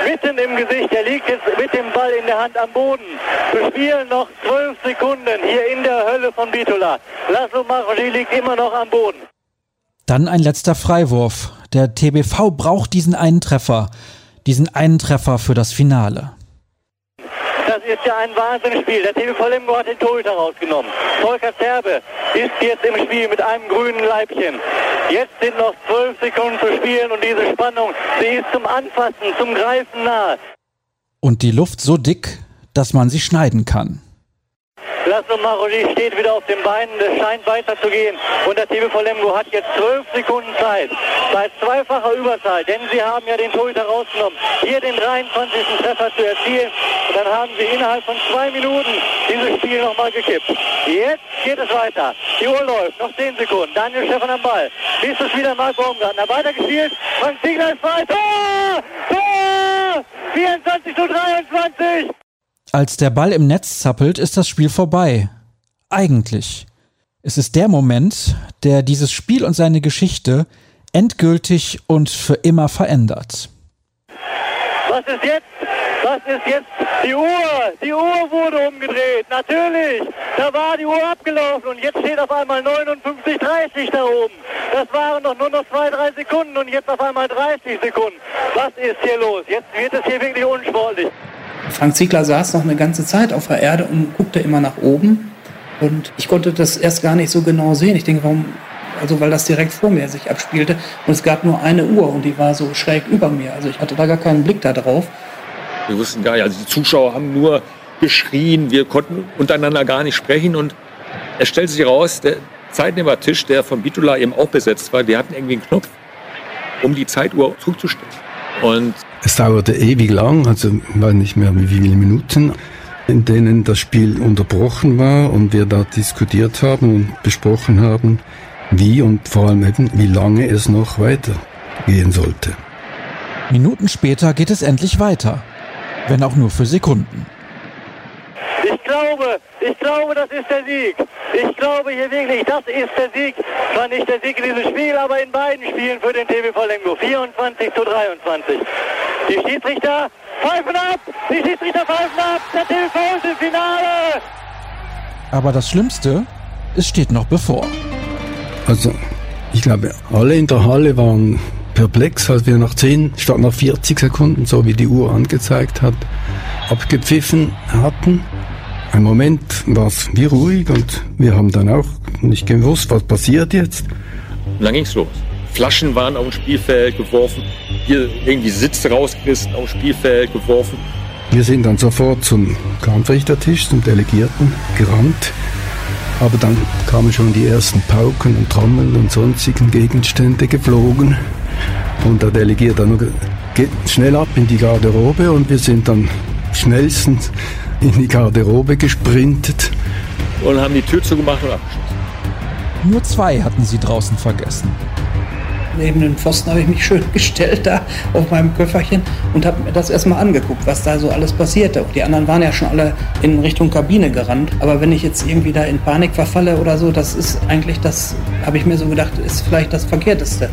Speaker 8: mitten im Gesicht. Er liegt jetzt mit dem Ball in der Hand am Boden. Wir spielen noch zwölf Sekunden hier in der Hölle von Bitola. Laszlo Maruji liegt immer noch am Boden.
Speaker 1: Dann ein letzter Freiwurf. Der TBV braucht diesen einen Treffer. Diesen einen Treffer für das Finale.
Speaker 8: Das ist ja ein Wahnsinnsspiel. Der TBV Lemgo hat den Torhüter rausgenommen. Volker Zerbe ist jetzt im Spiel mit einem grünen Leibchen. Jetzt sind noch zwölf Sekunden zu spielen und diese Spannung, sie ist zum Anfassen, zum Greifen nahe.
Speaker 1: Und die Luft so dick, dass man sie schneiden kann.
Speaker 8: Laszlo Maroli steht wieder auf den Beinen, es scheint weiterzugehen und der TBV Lemgo hat jetzt zwölf Sekunden Zeit. Bei zweifacher Überzahl, denn sie haben ja den Torhüter rausgenommen, hier den 23. Treffer zu erzielen und dann haben sie innerhalb von zwei Minuten dieses Spiel nochmal gekippt. Jetzt geht es weiter. Die Uhr läuft, noch zehn Sekunden. Daniel Stefan am Ball. Nächstes wieder Marc Baumgartner. Weitergespielt. Frank Ziegler ist frei. Tor! Tor! 24 zu 23.
Speaker 1: Als der Ball im Netz zappelt, ist das Spiel vorbei. Eigentlich. Es ist der Moment, der dieses Spiel und seine Geschichte endgültig und für immer verändert.
Speaker 8: Was ist jetzt? Was ist jetzt? Die Uhr! Die Uhr wurde umgedreht. Natürlich! Da war die Uhr abgelaufen und jetzt steht auf einmal 59,30 da oben. Das waren doch nur noch zwei, drei Sekunden und jetzt auf einmal 30 Sekunden. Was ist hier los? Jetzt wird es hier wirklich unsportlich.
Speaker 2: Frank Ziegler saß noch eine ganze Zeit auf der Erde und guckte immer nach oben. Und ich konnte das erst gar nicht so genau sehen. Ich denke, warum, also weil das direkt vor mir sich abspielte. Und es gab nur eine Uhr und die war so schräg über mir. Also ich hatte da gar keinen Blick da drauf.
Speaker 4: Wir wussten gar nicht, also die Zuschauer haben nur geschrien, wir konnten untereinander gar nicht sprechen. Und es stellte sich heraus, der Zeitnehmertisch, der von Bitula eben auch besetzt war, die hatten irgendwie einen Knopf, um die Zeituhr zurückzustellen. Und
Speaker 7: es dauerte ewig lang, also ich weiß nicht mehr wie viele Minuten, in denen das Spiel unterbrochen war und wir da diskutiert haben und besprochen haben, wie und vor allem eben, wie lange es noch weitergehen sollte.
Speaker 1: Minuten später geht es endlich weiter, wenn auch nur für Sekunden.
Speaker 8: Ich glaube, ich glaube, das ist der Sieg. Ich glaube hier wirklich, das ist der Sieg. Zwar nicht der Sieg in diesem Spiel, aber in beiden Spielen für den TBV Lemgo. 24 zu 23. Die Schiedsrichter pfeifen ab! Die Schiedsrichter pfeifen ab! Der TV ist im Finale!
Speaker 1: Aber das Schlimmste, es steht noch bevor.
Speaker 7: Also, ich glaube, alle in der Halle waren perplex, als wir nach 10 statt nach 40 Sekunden, so wie die Uhr angezeigt hat, abgepfiffen hatten. Ein Moment war es wie ruhig und wir haben dann auch nicht gewusst, was passiert jetzt.
Speaker 4: Und dann ging's los. Flaschen waren auf dem Spielfeld geworfen, hier irgendwie Sitze rausgerissen, aufs Spielfeld geworfen.
Speaker 7: Wir sind dann sofort zum Kampfrichtertisch, zum Delegierten gerannt. Aber dann kamen schon die ersten Pauken und Trommeln und sonstigen Gegenstände geflogen. Und der Delegierte dann geht schnell ab in die Garderobe und wir sind dann schnellstens in die Garderobe gesprintet.
Speaker 4: Und haben die Tür zugemacht und abgeschlossen.
Speaker 1: Nur zwei hatten sie draußen vergessen
Speaker 2: neben den Pfosten habe ich mich schön gestellt da auf meinem Köfferchen und habe mir das erstmal angeguckt, was da so alles passierte. Die anderen waren ja schon alle in Richtung Kabine gerannt. Aber wenn ich jetzt irgendwie da in Panik verfalle oder so, das ist eigentlich das, habe ich mir so gedacht, ist vielleicht das Verkehrteste.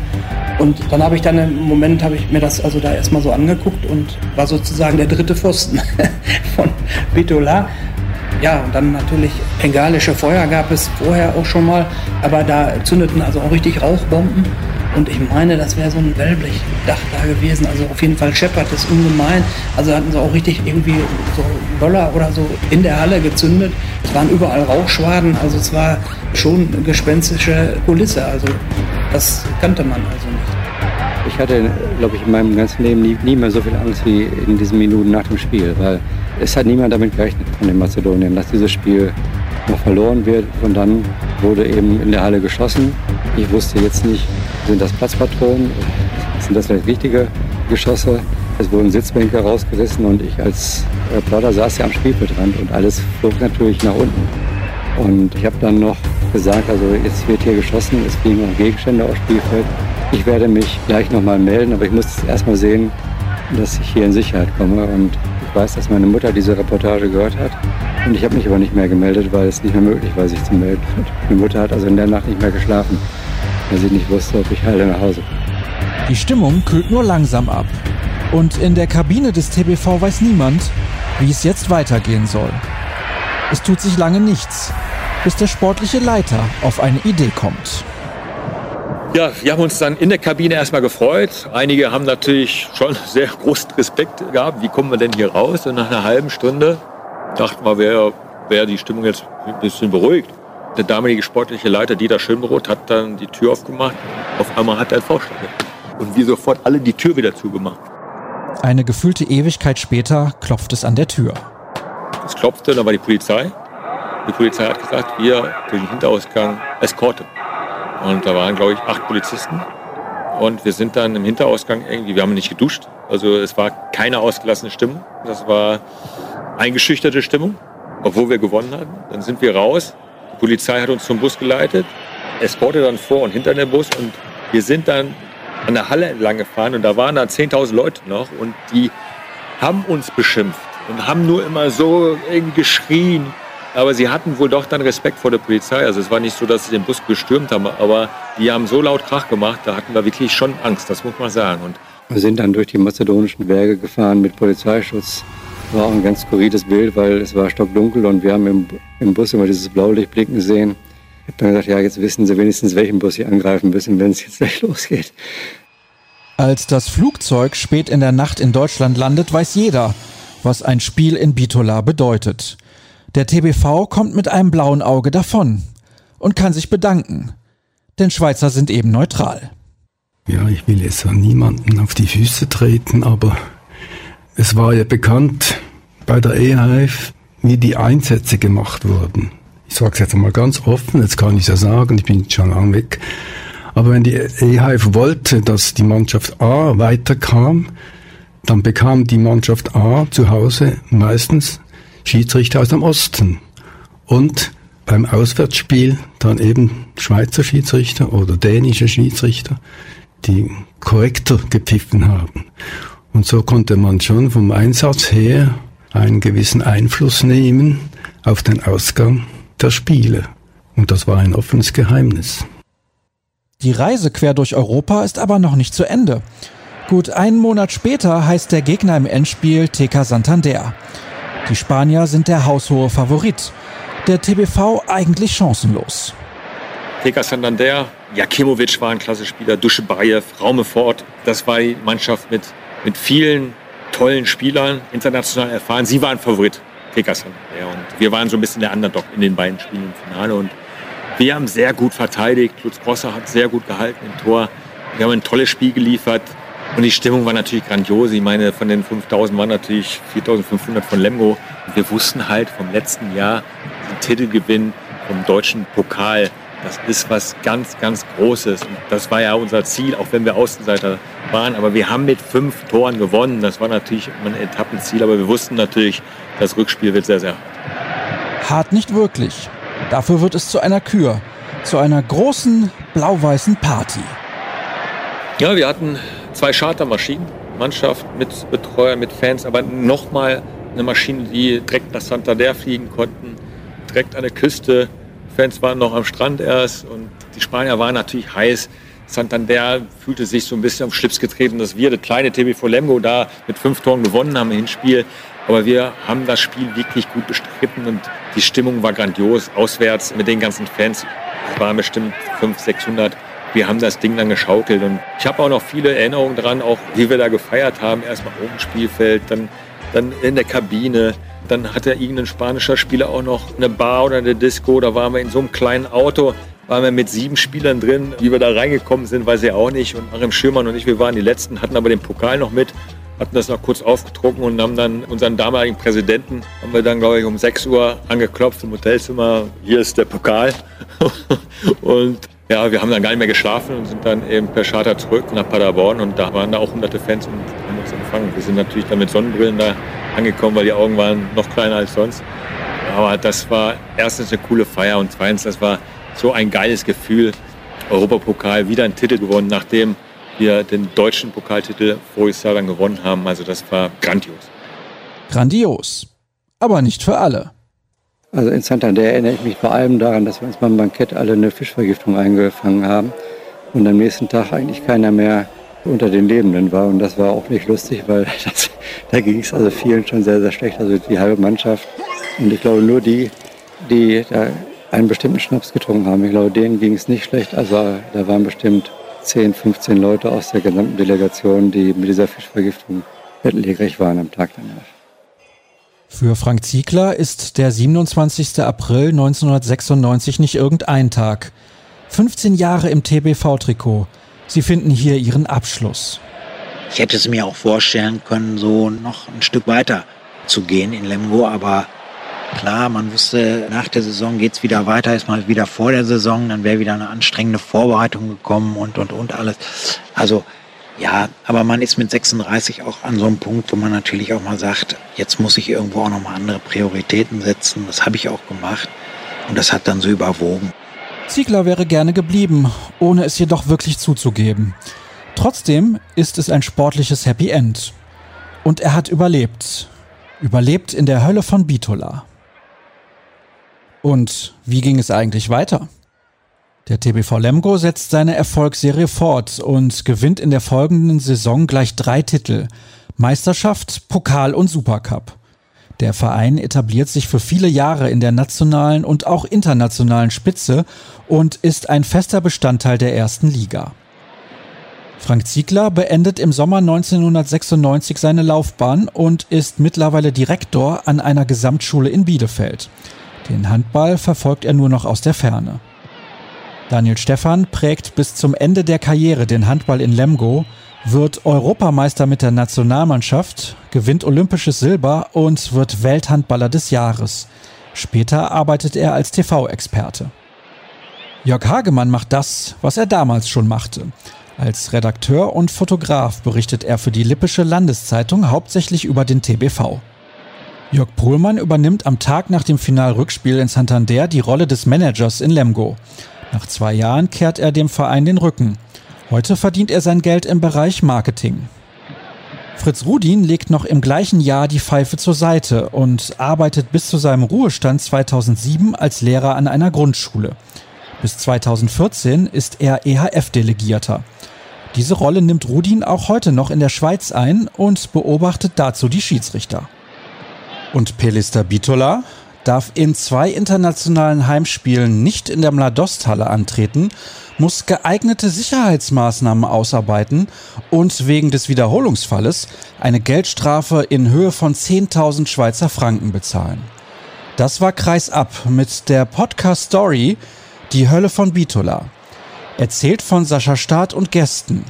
Speaker 2: Und dann habe ich dann im Moment, habe ich mir das also da erstmal so angeguckt und war sozusagen der dritte Pfosten von Bitola. Ja, und dann natürlich bengalische Feuer gab es vorher auch schon mal, aber da zündeten also auch richtig Rauchbomben. Und ich meine, das wäre so ein Wellblechdach da gewesen. Also auf jeden Fall scheppert es ungemein. Also hatten sie auch richtig irgendwie so Böller oder so in der Halle gezündet. Es waren überall Rauchschwaden. Also es war schon eine gespenstische Kulisse. Also das kannte man also nicht.
Speaker 6: Ich hatte, glaube ich, in meinem ganzen Leben nie, nie mehr so viel Angst wie in diesen Minuten nach dem Spiel, weil es hat niemand damit gerechnet von den Mazedonien, dass dieses Spiel noch verloren wird. Und dann wurde eben in der Halle geschossen. Ich wusste jetzt nicht, sind das Platzpatronen? Sind das vielleicht richtige Geschosse? Es wurden Sitzbänke rausgerissen und ich als Plotter saß ja am Spielfeldrand und alles flog natürlich nach unten. Und ich habe dann noch gesagt, also jetzt wird hier geschossen, es fliegen auch Gegenstände aufs Spielfeld. Ich werde mich gleich nochmal melden, aber ich muss jetzt erstmal sehen, dass ich hier in Sicherheit komme. Und ich weiß, dass meine Mutter diese Reportage gehört hat. Und ich habe mich aber nicht mehr gemeldet, weil es nicht mehr möglich war, sich zu melden. Meine Mutter hat also in der Nacht nicht mehr geschlafen, weil sie nicht wusste, ob ich heile nach Hause komme.
Speaker 1: Die Stimmung kühlt nur langsam ab. Und in der Kabine des TBV weiß niemand, wie es jetzt weitergehen soll. Es tut sich lange nichts, bis der sportliche Leiter auf eine Idee kommt.
Speaker 4: Ja, wir haben uns dann in der Kabine erstmal gefreut. Einige haben natürlich schon sehr großen Respekt gehabt. Wie kommen wir denn hier raus? Und nach einer halben Stunde dachten wir, wäre wär die Stimmung jetzt ein bisschen beruhigt. Der damalige sportliche Leiter Dieter Schönbrot hat dann die Tür aufgemacht. Auf einmal hat er einen Vorschlag. Und wir sofort alle die Tür wieder zugemacht.
Speaker 1: Eine gefühlte Ewigkeit später klopft es an der Tür.
Speaker 4: Es klopfte, da war die Polizei. Die Polizei hat gesagt, wir durch den Hinterausgang Eskorte. Und da waren, glaube ich, acht Polizisten. Und wir sind dann im Hinterausgang irgendwie, wir haben nicht geduscht. Also es war keine ausgelassene Stimmung. Das war eingeschüchterte Stimmung, obwohl wir gewonnen hatten. Dann sind wir raus. Die Polizei hat uns zum Bus geleitet. Eskorte dann vor und hinter dem Bus. Und wir sind dann an der Halle entlang gefahren. Und da waren dann 10.000 Leute noch. Und die haben uns beschimpft und haben nur immer so irgendwie geschrien. Aber sie hatten wohl doch dann Respekt vor der Polizei. Also es war nicht so, dass sie den Bus gestürmt haben, aber die haben so laut Krach gemacht, da hatten wir wirklich schon Angst, das muss man sagen. Und
Speaker 6: wir sind dann durch die mazedonischen Berge gefahren mit Polizeischutz. War auch ein ganz skurriles Bild, weil es war stockdunkel und wir haben im, im Bus immer dieses Blaulicht blicken sehen. Ich habe dann gesagt, ja, jetzt wissen sie wenigstens, welchen Bus sie angreifen müssen, wenn es jetzt gleich losgeht.
Speaker 1: Als das Flugzeug spät in der Nacht in Deutschland landet, weiß jeder, was ein Spiel in Bitola bedeutet. Der TBV kommt mit einem blauen Auge davon und kann sich bedanken, denn Schweizer sind eben neutral.
Speaker 7: Ja, ich will jetzt an niemanden auf die Füße treten, aber es war ja bekannt bei der EHF, wie die Einsätze gemacht wurden. Ich sage es jetzt mal ganz offen, jetzt kann ich es ja sagen, ich bin schon lang weg. Aber wenn die EHF wollte, dass die Mannschaft A weiterkam, dann bekam die Mannschaft A zu Hause meistens Schiedsrichter aus dem Osten. Und beim Auswärtsspiel dann eben Schweizer Schiedsrichter oder dänische Schiedsrichter, die korrekter gepfiffen haben. Und so konnte man schon vom Einsatz her einen gewissen Einfluss nehmen auf den Ausgang der Spiele. Und das war ein offenes Geheimnis.
Speaker 1: Die Reise quer durch Europa ist aber noch nicht zu Ende. Gut einen Monat später heißt der Gegner im Endspiel TK Santander. Die Spanier sind der haushohe Favorit. Der TBV eigentlich chancenlos.
Speaker 4: TK Santander, Jakimovic war ein klasse Spieler, Duschebaev, Raumefort. Das war die Mannschaft mit, mit vielen tollen Spielern, international erfahren. Sie waren Favorit, TK Santander. Und wir waren so ein bisschen der Underdog in den beiden Spielen im Finale. Und wir haben sehr gut verteidigt. Lutz Grosser hat sehr gut gehalten im Tor. Wir haben ein tolles Spiel geliefert. Und die Stimmung war natürlich grandios. Ich meine, von den 5000 waren natürlich 4500 von Lemgo. Und wir wussten halt vom letzten Jahr, den Titelgewinn vom deutschen Pokal, das ist was ganz, ganz Großes. Und das war ja unser Ziel, auch wenn wir Außenseiter waren. Aber wir haben mit fünf Toren gewonnen. Das war natürlich ein Etappenziel. Aber wir wussten natürlich, das Rückspiel wird sehr, sehr
Speaker 1: hart. Hart nicht wirklich. Dafür wird es zu einer Kür. Zu einer großen blau-weißen Party.
Speaker 4: Ja, wir hatten zwei Chartermaschinen, Mannschaft mit Betreuer, mit Fans, aber nochmal eine Maschine, die direkt nach Santander fliegen konnten, direkt an der Küste. Fans waren noch am Strand erst und die Spanier waren natürlich heiß. Santander fühlte sich so ein bisschen am Schlips getreten, dass wir, das kleine TBV Lemgo, da mit fünf Toren gewonnen haben im Hinspiel. Aber wir haben das Spiel wirklich gut bestritten und die Stimmung war grandios. Auswärts mit den ganzen Fans, waren bestimmt 500, 600 wir haben das Ding dann geschaukelt. Und ich habe auch noch viele Erinnerungen dran, auch wie wir da gefeiert haben. Erstmal oben Spielfeld, dann, dann in der Kabine. Dann hatte irgendein spanischer Spieler auch noch eine Bar oder eine Disco. Da waren wir in so einem kleinen Auto, waren wir mit sieben Spielern drin. Wie wir da reingekommen sind, weiß ich auch nicht. Und Achim Schirmann und ich, wir waren die Letzten, hatten aber den Pokal noch mit hatten das noch kurz aufgetrunken und haben dann unseren damaligen Präsidenten, haben wir dann, glaube ich, um 6 Uhr angeklopft im Hotelzimmer. Hier ist der Pokal. und ja, wir haben dann gar nicht mehr geschlafen und sind dann eben per Charter zurück nach Paderborn und da waren da auch hunderte Fans und haben uns empfangen. Wir sind natürlich dann mit Sonnenbrillen da angekommen, weil die Augen waren noch kleiner als sonst. Aber das war erstens eine coole Feier und zweitens, das war so ein geiles Gefühl. Europapokal, wieder ein Titel gewonnen, nachdem wir den deutschen Pokaltitel voriges Jahr dann gewonnen haben. Also das war grandios.
Speaker 1: Grandios. Aber nicht für alle.
Speaker 6: Also in Santander erinnere ich mich vor allem daran, dass wir uns beim Bankett alle eine Fischvergiftung eingefangen haben und am nächsten Tag eigentlich keiner mehr unter den Lebenden war. Und das war auch nicht lustig, weil das, da ging es also vielen schon sehr, sehr schlecht. Also die halbe Mannschaft. Und ich glaube nur die, die da einen bestimmten Schnaps getrunken haben. Ich glaube, denen ging es nicht schlecht. Also da waren bestimmt 10, 15 Leute aus der gesamten Delegation, die mit dieser Fischvergiftung bettlägerig waren am Tag danach.
Speaker 1: Für Frank Ziegler ist der 27. April 1996 nicht irgendein Tag. 15 Jahre im TBV-Trikot. Sie finden hier ihren Abschluss.
Speaker 3: Ich hätte es mir auch vorstellen können, so noch ein Stück weiter zu gehen in Lemgo, aber klar, man wusste, nach der Saison geht es wieder weiter, ist mal wieder vor der Saison, dann wäre wieder eine anstrengende Vorbereitung gekommen und, und, und alles. Also ja, aber man ist mit 36 auch an so einem Punkt, wo man natürlich auch mal sagt, jetzt muss ich irgendwo auch nochmal andere Prioritäten setzen. Das habe ich auch gemacht und das hat dann so überwogen.
Speaker 1: Ziegler wäre gerne geblieben, ohne es jedoch wirklich zuzugeben. Trotzdem ist es ein sportliches Happy End. Und er hat überlebt. Überlebt in der Hölle von Bitola. Und wie ging es eigentlich weiter? Der TBV Lemgo setzt seine Erfolgsserie fort und gewinnt in der folgenden Saison gleich drei Titel. Meisterschaft, Pokal und Supercup. Der Verein etabliert sich für viele Jahre in der nationalen und auch internationalen Spitze und ist ein fester Bestandteil der ersten Liga. Frank Ziegler beendet im Sommer 1996 seine Laufbahn und ist mittlerweile Direktor an einer Gesamtschule in Bielefeld. Den Handball verfolgt er nur noch aus der Ferne. Daniel Stephan prägt bis zum Ende der Karriere den Handball in Lemgo wird Europameister mit der Nationalmannschaft, gewinnt olympisches Silber und wird Welthandballer des Jahres. Später arbeitet er als TV-Experte. Jörg Hagemann macht das, was er damals schon machte. Als Redakteur und Fotograf berichtet er für die Lippische Landeszeitung hauptsächlich über den TBV. Jörg Pohlmann übernimmt am Tag nach dem Finalrückspiel in Santander die Rolle des Managers in Lemgo. Nach zwei Jahren kehrt er dem Verein den Rücken. Heute verdient er sein Geld im Bereich Marketing. Fritz Rudin legt noch im gleichen Jahr die Pfeife zur Seite und arbeitet bis zu seinem Ruhestand 2007 als Lehrer an einer Grundschule. Bis 2014 ist er EHF-Delegierter. Diese Rolle nimmt Rudin auch heute noch in der Schweiz ein und beobachtet dazu die Schiedsrichter. Und Pelista Bitola darf in zwei internationalen Heimspielen nicht in der Mladosthalle antreten muss geeignete Sicherheitsmaßnahmen ausarbeiten und wegen des Wiederholungsfalles eine Geldstrafe in Höhe von 10.000 Schweizer Franken bezahlen. Das war Kreisab mit der Podcast Story Die Hölle von Bitola. Erzählt von Sascha Staat und Gästen.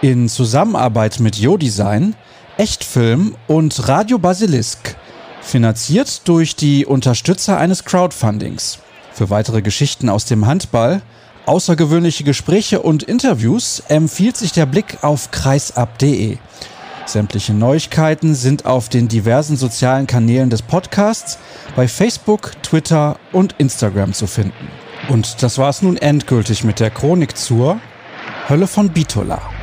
Speaker 1: In Zusammenarbeit mit Jo-Design, Echtfilm und Radio Basilisk. Finanziert durch die Unterstützer eines Crowdfundings. Für weitere Geschichten aus dem Handball außergewöhnliche Gespräche und Interviews empfiehlt sich der Blick auf kreisab.de. Sämtliche Neuigkeiten sind auf den diversen sozialen Kanälen des Podcasts bei Facebook, Twitter und Instagram zu finden. Und das war es nun endgültig mit der Chronik zur Hölle von Bitola.